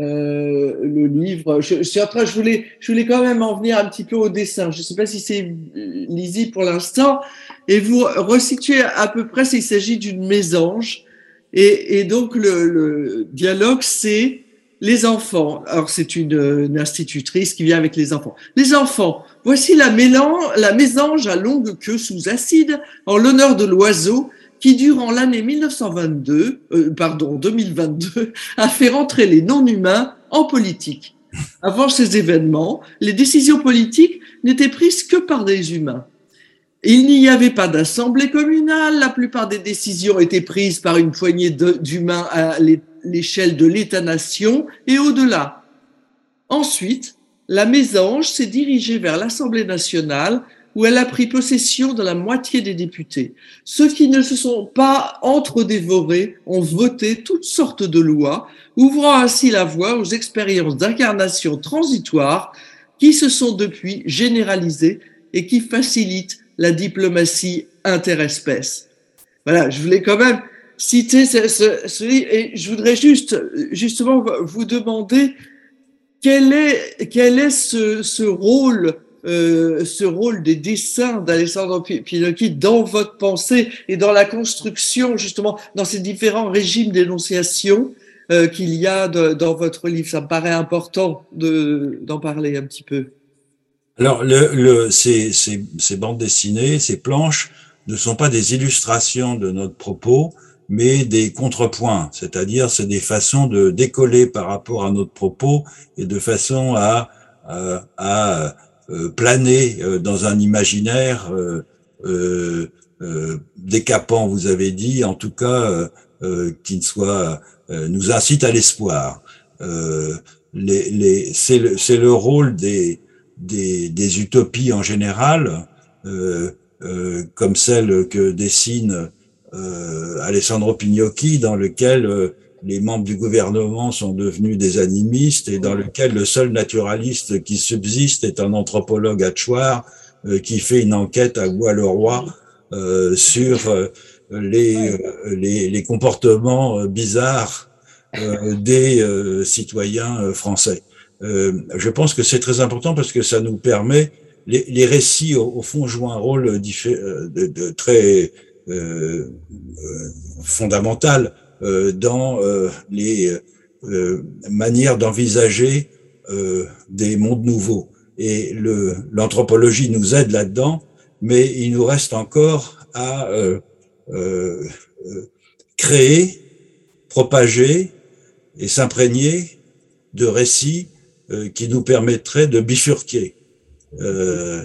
euh, livre? Je, je, train, je voulais, je voulais quand même en venir un petit peu au dessin. Je ne sais pas si c'est lisible pour l'instant. Et vous resituez à peu près s'il s'agit d'une mésange. Et, donc le dialogue, c'est les enfants. Alors c'est une, institutrice qui vient avec les enfants. Les enfants, voici la, mélange, la mésange à longue queue sous acide en l'honneur de l'oiseau qui, durant l'année 1922, euh, pardon, 2022, <laughs> a fait rentrer les non-humains en politique. Avant ces événements, les décisions politiques n'étaient prises que par des humains. Il n'y avait pas d'assemblée communale, la plupart des décisions étaient prises par une poignée d'humains à l'échelle de l'État-nation et au-delà. Ensuite, la mésange s'est dirigée vers l'Assemblée nationale où elle a pris possession de la moitié des députés. Ceux qui ne se sont pas entre-dévorés ont voté toutes sortes de lois, ouvrant ainsi la voie aux expériences d'incarnation transitoire qui se sont depuis généralisées et qui facilitent la diplomatie interespèce. Voilà, je voulais quand même citer ce, ce et je voudrais juste justement vous demander quel est, quel est ce, ce rôle euh, ce rôle des dessins d'Alessandro Pinocchi dans votre pensée et dans la construction, justement, dans ces différents régimes d'énonciation euh, qu'il y a dans votre livre? Ça me paraît important d'en parler un petit peu. Alors, le, le, ces, ces, bandes dessinées, ces planches, ne sont pas des illustrations de notre propos, mais des contrepoints, c'est-à-dire c'est des façons de décoller par rapport à notre propos et de façon à, à, à euh, planer euh, dans un imaginaire euh, décapant, vous avez dit, en tout cas, qui ne soit nous incite à l'espoir. Les, les, c'est le, le, rôle des, des, des, utopies en général, euh, euh, comme celle que dessine euh, Alessandro Pignocchi, dans lequel les membres du gouvernement sont devenus des animistes et dans lequel le seul naturaliste qui subsiste est un anthropologue à euh, qui fait une enquête à Bois-le-Roi euh, sur euh, les, euh, les, les, comportements bizarres <laughs> des citoyens français. je pense que c'est très important parce que ça nous permet, les, les récits au, au, fond jouent un rôle de, de, très fondamental euh, dans euh, les euh, manières d'envisager des mondes nouveaux. Et l'anthropologie nous aide là-dedans, mais il nous reste encore à créer, propager et s'imprégner de récits qui nous permettraient de bifurquer. Euh,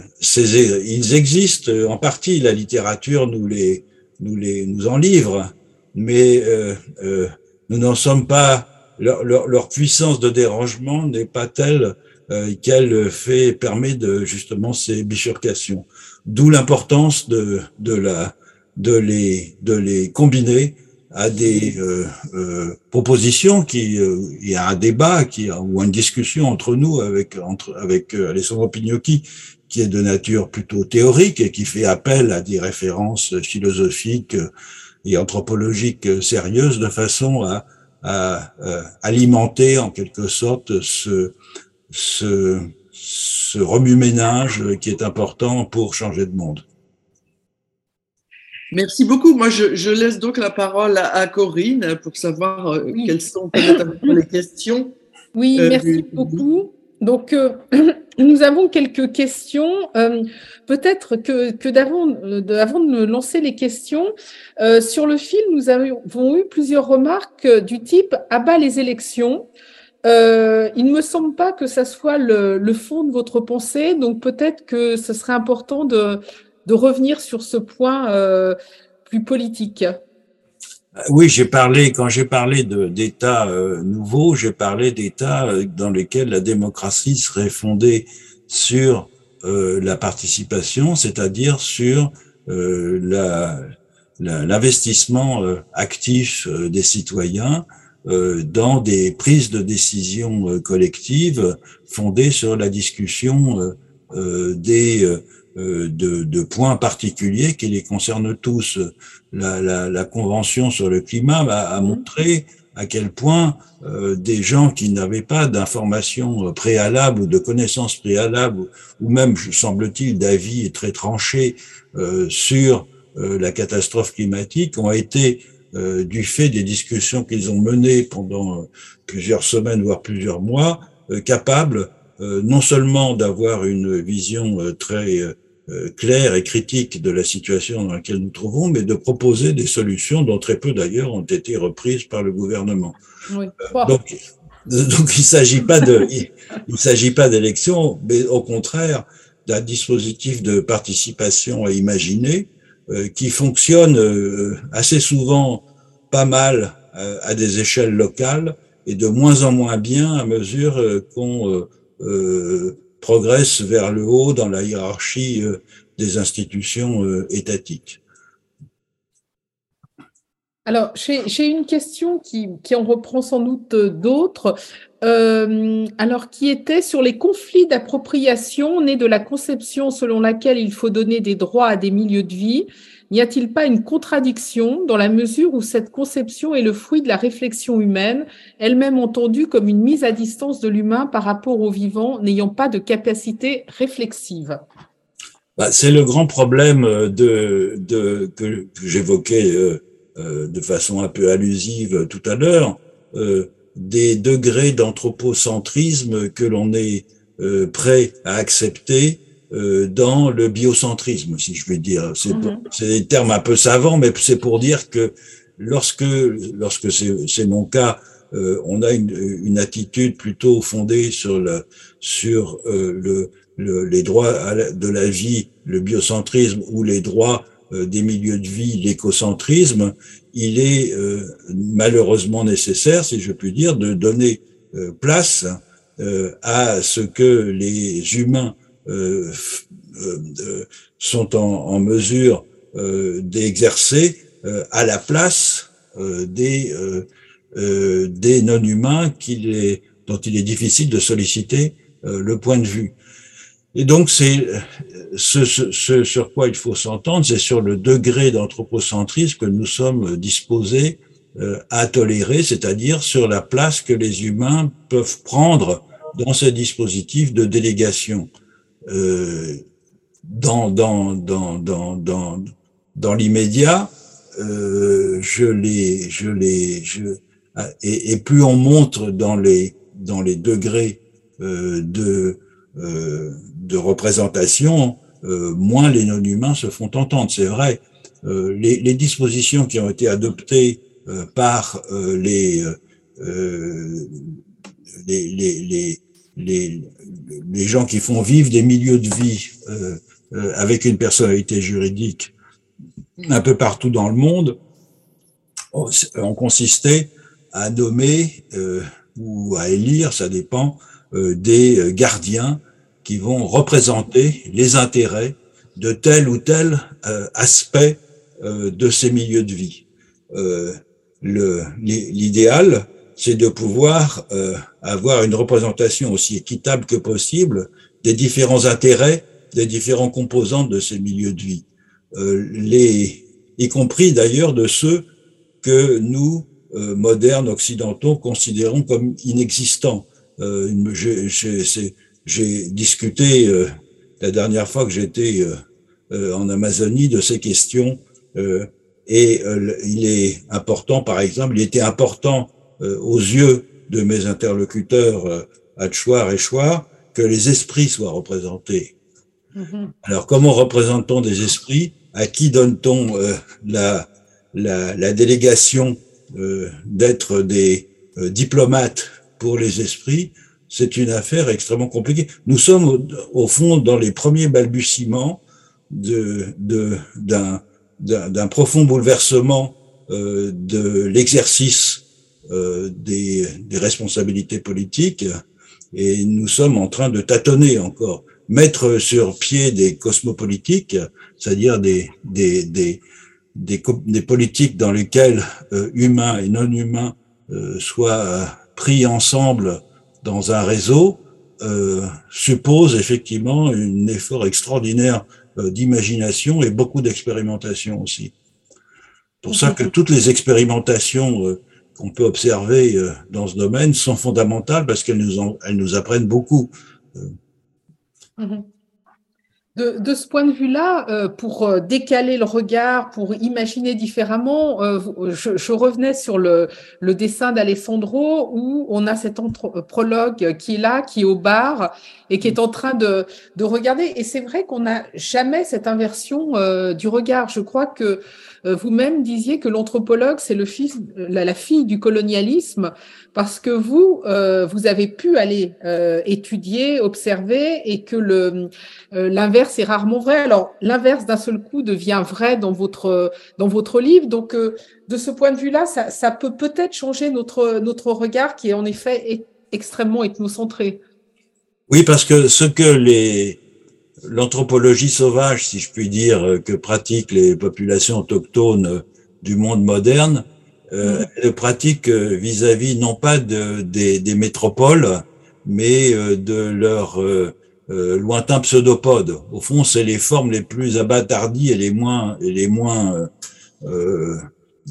ils existent en partie, la littérature nous les, nous les, nous en livre, mais euh, euh, nous n'en sommes pas. Leur, leur, leur, puissance de dérangement n'est pas telle euh, qu'elle fait permet de justement ces bifurcations. D'où l'importance de, de la de les de les combiner à des euh, euh, propositions qui il y a un débat qui ou une discussion entre nous avec entre avec Alessandro Pignocchi qui est de nature plutôt théorique et qui fait appel à des références philosophiques et anthropologiques sérieuses de façon à, à, alimenter en quelque sorte ce, ce, ce remue-ménage qui est important pour changer de monde. Merci beaucoup. Moi, je, je laisse donc la parole à, Corinne pour savoir euh, quelles sont les questions. Oui, euh, merci beaucoup. Donc, euh, <clears throat> nous avons quelques questions. Peut-être que, de, avant de lancer les questions, sur le film, nous avons eu plusieurs remarques du type « abat les élections ». il ne me semble pas que ça soit le, fond de votre pensée, donc peut-être que ce serait important de, revenir sur ce point euh, plus politique. Oui, j'ai parlé, quand j'ai parlé d'États euh, nouveaux, j'ai parlé d'États euh, dans lesquels la démocratie serait fondée sur la participation, c'est-à-dire sur l'investissement actif des citoyens dans des prises de décision collectives fondées sur la discussion des euh, de, de, points particuliers qui les concernent tous. La, la, la Convention sur le climat a, mhm. montré à quel point euh, des gens qui n'avaient pas d'informations préalables ou de connaissances préalables, ou même, semble-t-il, d'avis très tranchés euh, sur la catastrophe climatique, ont été, du fait des discussions qu'ils ont menées pendant plusieurs semaines, voire plusieurs mois, capables non seulement d'avoir une vision très euh, claire et critique de la situation dans laquelle nous trouvons, mais de proposer des solutions dont très peu d'ailleurs ont été reprises par le gouvernement. Oui. Euh, donc, <laughs> donc il s'agit pas de, il, s'agit pas d'élection, mais au contraire d'un dispositif de participation à imaginer euh, qui fonctionne assez souvent pas mal à des échelles locales et de moins en moins bien à mesure qu'on progresse vers le haut dans la hiérarchie euh, des institutions euh, étatiques. Alors, j'ai une question qui, en reprend sans doute d'autres, euh, alors qui était sur les conflits d'appropriation nés de la conception selon laquelle il faut donner des droits à des milieux de vie N'y a-t-il pas une contradiction dans la mesure où cette conception est le fruit de la réflexion humaine, elle-même entendue comme une mise à distance de l'humain par rapport au vivant n'ayant pas de capacité réflexive? Bah, C'est le grand problème de que, j'évoquais euh, euh, de façon un peu allusive tout à l'heure, euh, des degrés d'anthropocentrisme que l'on est prêt à accepter euh, dans le biocentrisme, si je veux dire. Mhm. C'est des termes un peu savants, mais c'est pour dire que lorsque, lorsque c'est mon cas, euh, on a une, une, attitude plutôt fondée sur, le, sur euh, le, le, les droits de la vie, le biocentrisme ou les droits des milieux de vie, l'écocentrisme, il est malheureusement nécessaire, si je puis dire, de donner place à ce que les humains euh, euh, sont en, en mesure euh, d'exercer à la place des, des non-humains dont il est difficile de solliciter le point de vue. Et donc, c'est ce, ce, sur quoi il faut s'entendre, c'est sur le degré d'anthropocentrisme que nous sommes disposés à tolérer, c'est-à-dire sur la place que les humains peuvent prendre dans ces dispositifs de délégation. Euh, dans, dans, dans, dans, dans, dans l'immédiat, euh, je les, je les, je, et, et, plus on monte dans les, dans les degrés euh, de, euh, de représentation, euh, moins les non-humains se font entendre. C'est vrai. Euh, les, les, dispositions qui ont été adoptées par les, les, les, les les, les gens qui font vivre des milieux de vie euh, euh, avec une personnalité juridique un peu partout dans le monde ont consisté à nommer euh, ou à élire, ça dépend, des gardiens qui vont représenter les intérêts de tel ou tel aspect de ces milieux de vie. L'idéal, c'est de pouvoir euh, avoir une représentation aussi équitable que possible des différents intérêts des différents composantes de ces milieux de vie, euh, les, y compris d'ailleurs de ceux que nous, euh, modernes occidentaux, considérons comme inexistants. Euh, J'ai discuté la dernière fois que j'étais en Amazonie de ces questions et il est important, par exemple, il était important aux yeux de mes interlocuteurs Hatchouar et Chouar que les esprits soient représentés. Mm-hmm. Alors, comment représente-t-on des esprits? À qui donne-t-on la, la, la, délégation euh, d'être des euh, diplomates pour les esprits, c'est une affaire extrêmement compliquée. Nous sommes au, fond dans les premiers balbutiements de, d'un, d'un, profond bouleversement euh, de l'exercice euh, des, des, responsabilités politiques et nous sommes en train de tâtonner encore. Mettre sur pied des cosmopolitiques, c'est-à-dire des, des, des, des, des politiques dans lesquelles euh, humains et non humains euh, soient euh, pris ensemble dans un réseau euh, suppose effectivement un effort extraordinaire d'imagination et beaucoup d'expérimentation aussi. Pour ça que toutes les expérimentations qu'on peut observer dans ce domaine sont fondamentales parce qu'elles nous, elles nous apprennent beaucoup. Mm-hmm. De, ce point de vue-là, euh, pour euh, décaler le regard, pour imaginer différemment, euh, je, revenais sur le, dessin d'Alessandro où on a cet prologue qui est là, qui est au bar et qui est en train de, regarder. Et c'est vrai qu'on n'a jamais cette inversion du regard. Je crois que vous-même disiez que l'anthropologue, c'est la, fille du colonialisme, parce que vous, vous avez pu aller étudier, observer, et que l'inverse c'est rarement vrai. Alors, l'inverse d'un seul coup devient vrai dans votre, dans votre livre. Donc, euh, de ce point de vue-là, ça, peut peut-être changer notre, notre regard qui est en effet extrêmement ethnocentré. Oui, parce que ce que les, l'anthropologie sauvage, si je puis dire, euh, que pratiquent les populations autochtones du monde moderne, euh, mm. le pratique vis-à-vis non pas de, des, métropoles, mais de leur euh, lointain pseudopode. Au fond, c'est les formes les plus abattardies et les moins, et les moins euh,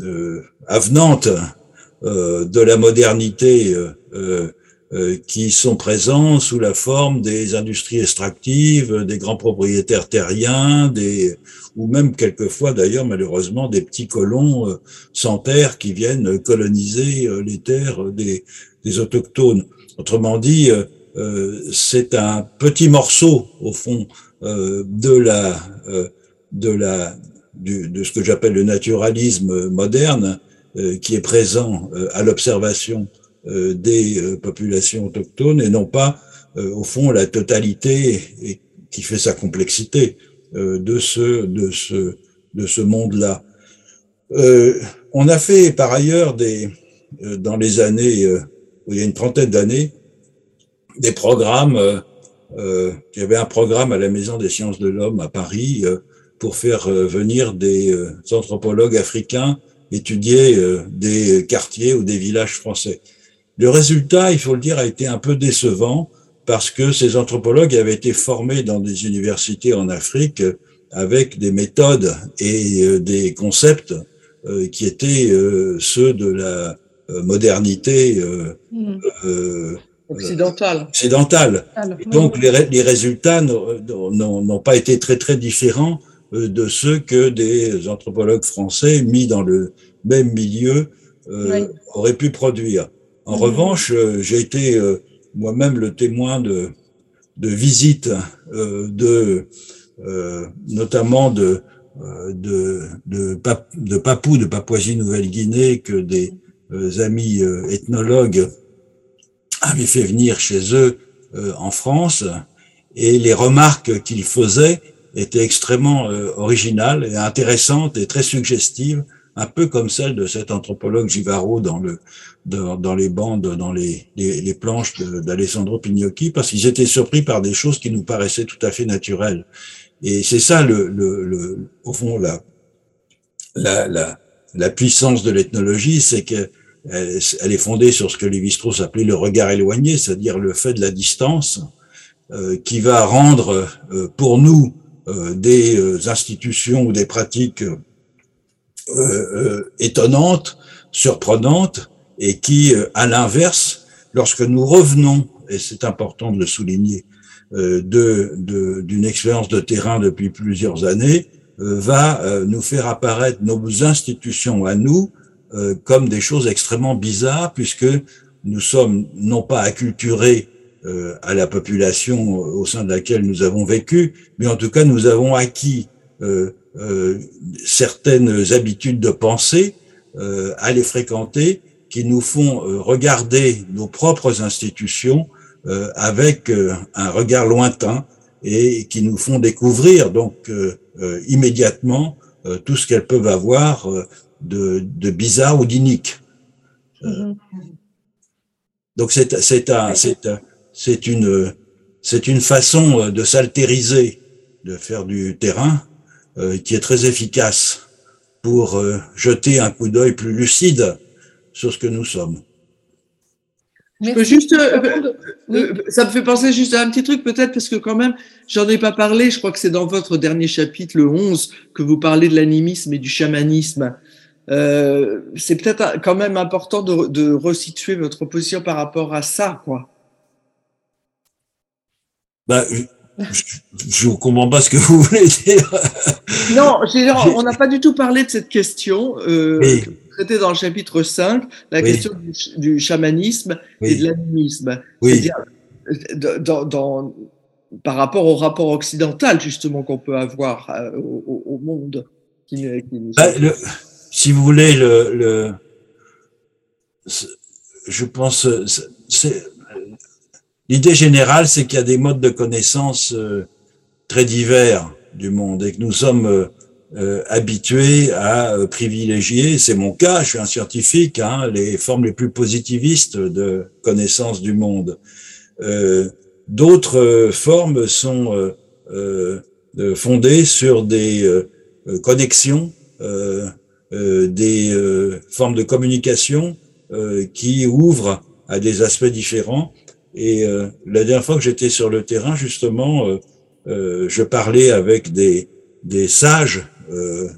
euh, avenantes de la modernité qui sont présents sous la forme des industries extractives, des grands propriétaires terriens, des, ou même quelquefois d'ailleurs malheureusement des petits colons sans terre qui viennent coloniser les terres des, des autochtones. Autrement dit, euh, c'est un petit morceau au fond euh, de la euh, de la de ce que j'appelle le naturalisme moderne qui est présent à l'observation des populations autochtones et non pas au fond la totalité qui fait sa complexité de ce de ce de ce monde-là. on a fait par ailleurs des dans les années il y a une trentaine d'années des programmes. Euh, euh, il y avait un programme à la Maison des sciences de l'homme à Paris euh, pour faire venir des anthropologues africains étudier des quartiers ou des villages français. Le résultat, il faut le dire, a été un peu décevant parce que ces anthropologues avaient été formés dans des universités en Afrique avec des méthodes et des concepts qui étaient ceux de la modernité mmh. Occidental. Occidental. donc les, les résultats n'ont pas été très très différents euh, de ceux que des anthropologues français mis dans le même milieu euh, auraient pu produire. En revanche, euh, j'ai été euh, moi-même le témoin de, visites de notamment de de, Papou, de Papouasie-Nouvelle-Guinée, que des amis ethnologues avaient fait venir chez eux euh, en France. Et les remarques qu'ils faisaient étaient extrêmement euh, originales et intéressantes et très suggestives, un peu comme celle de cet anthropologue Givaro dans le dans, dans les bandes, dans les, les, les planches d'Alessandro Pignocchi, parce qu'ils étaient surpris par des choses qui nous paraissaient tout à fait naturelles. Et c'est ça le, le, le, au fond la la, la, la puissance de l'ethnologie, c'est que elle, est fondée sur ce que Lévi-Strauss appelait le regard éloigné, c'est-à-dire le fait de la distance. qui va rendre pour nous des institutions ou des pratiques étonnantes, surprenantes, et qui, à l'inverse, lorsque nous revenons, et c'est important de le souligner, de d'une expérience de terrain depuis plusieurs années, va nous faire apparaître nos institutions à nous comme des choses extrêmement bizarres, puisque nous sommes non pas acculturés euh, à la population au sein de laquelle nous avons vécu, mais en tout cas nous avons acquis euh, euh, certaines habitudes de pensée à les fréquenter qui nous font regarder nos propres institutions avec un regard lointain et qui nous font découvrir donc immédiatement tout ce qu'elles peuvent avoir de, de bizarre ou d'inique. Mm-hmm. Donc c'est c'est un c'est c'est une c'est une façon de s'altériser, de faire du terrain euh, qui est très efficace pour euh, jeter un coup d'œil plus lucide sur ce que nous sommes. juste, euh, ça me fait penser juste à un petit truc peut-être parce que quand même, j'en ai pas parlé. Je crois que c'est dans votre dernier chapitre, le 11, que vous parlez de l'animisme et du chamanisme. Euh, c'est peut-être quand même important de, de, resituer votre position par rapport à ça, quoi. Bah, je ne comprends pas ce que vous voulez dire. Non, on n'a pas du tout parlé de cette question, euh, traitée dans le chapitre 5, la question du, chamanisme et de l'animisme. Oui. Dans, dans, par rapport au rapport occidental, justement, qu'on peut avoir euh, au, monde. Qui, bah, le, si vous voulez, le, le je pense, c'est l'idée générale, c'est qu'il y a des modes de connaissance euh, très divers du monde et que nous sommes euh, euh, habitués à privilégier, c'est mon cas, je suis un scientifique, hein, les formes les plus positivistes de connaissance du monde. D'autres formes sont fondées sur des connexions des formes de communication qui ouvrent à des aspects différents. Et la dernière fois que j'étais sur le terrain, justement, je parlais avec des, des sages, euh,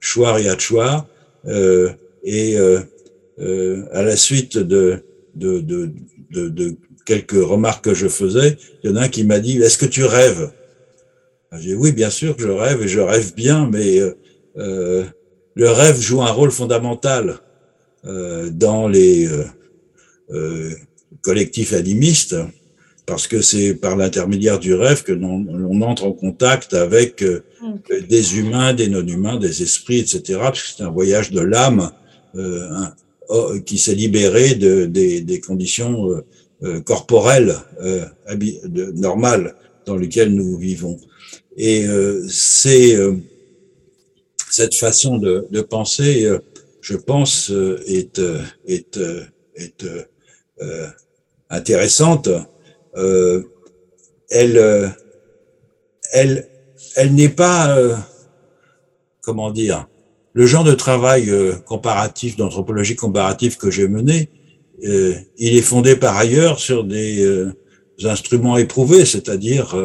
Chouar et Achouar, et à la suite de, de, de, de, de quelques remarques que je faisais, il y en a un qui m'a dit Est-ce que tu rêves? J'ai dit Oui, bien sûr que je rêve et je rêve bien, mais euh, le rêve joue un rôle fondamental euh, dans les euh, euh, collectifs animistes, parce que c'est par l'intermédiaire du rêve que l'on entre en contact avec des humains, des non-humains, des esprits, etc. C'est un voyage de l'âme oh, qui s'est libéré de, des, conditions corporelles normales dans lesquelles nous vivons. Et c'est cette façon de, de penser, euh, je pense, euh, est, euh, est, est euh, intéressante. Euh, elle, elle, elle n'est pas, comment dire, le genre de travail comparatif, d'anthropologie comparative que j'ai mené, il est fondé par ailleurs sur des instruments éprouvés, c'est-à-dire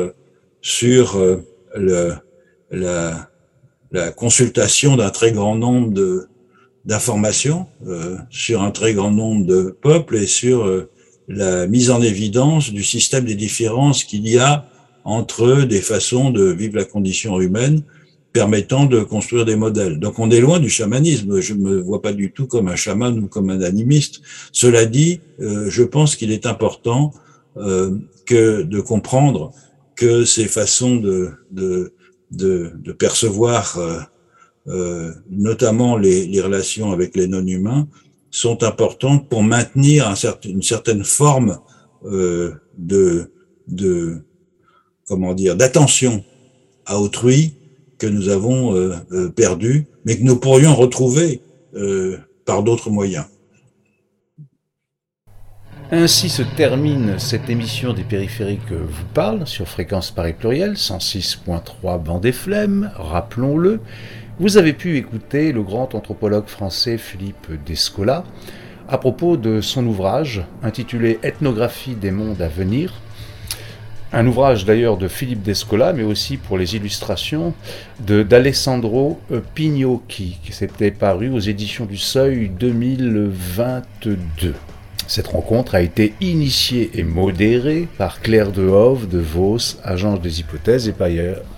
sur le, la, la consultation d'un très grand nombre d'informations euh, sur un très grand nombre de peuples et sur euh, la mise en évidence du système des différences qu'il y a entre des façons de vivre la condition humaine permettant de construire des modèles. Donc on est loin du chamanisme. Je ne me vois pas du tout comme un chaman ou comme un animiste. Cela dit, euh, je pense qu'il est important que de comprendre que ces façons de, de de, de percevoir euh, euh, notamment les, les, relations avec les non-humains sont importantes pour maintenir une certaine forme euh, de, comment dire d'attention à autrui que nous avons euh, euh, perdu, mais que nous pourrions retrouver par d'autres moyens. Ainsi se termine cette émission des périphériques vous parle sur fréquence Paris pluriel 106.3 bande des flemmes, rappelons-le. Vous avez pu écouter le grand anthropologue français Philippe Descola à propos de son ouvrage intitulé Ethnographie des mondes à venir, Un ouvrage d'ailleurs de Philippe Descola, mais aussi pour les illustrations d'Alessandro Pignocchi, qui s'était paru aux éditions du Seuil 2022. Cette rencontre a été initiée et modérée par Claire Dehove de Vos, agence des hypothèses et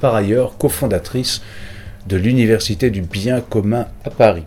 par ailleurs cofondatrice de l'Université du bien commun à Paris.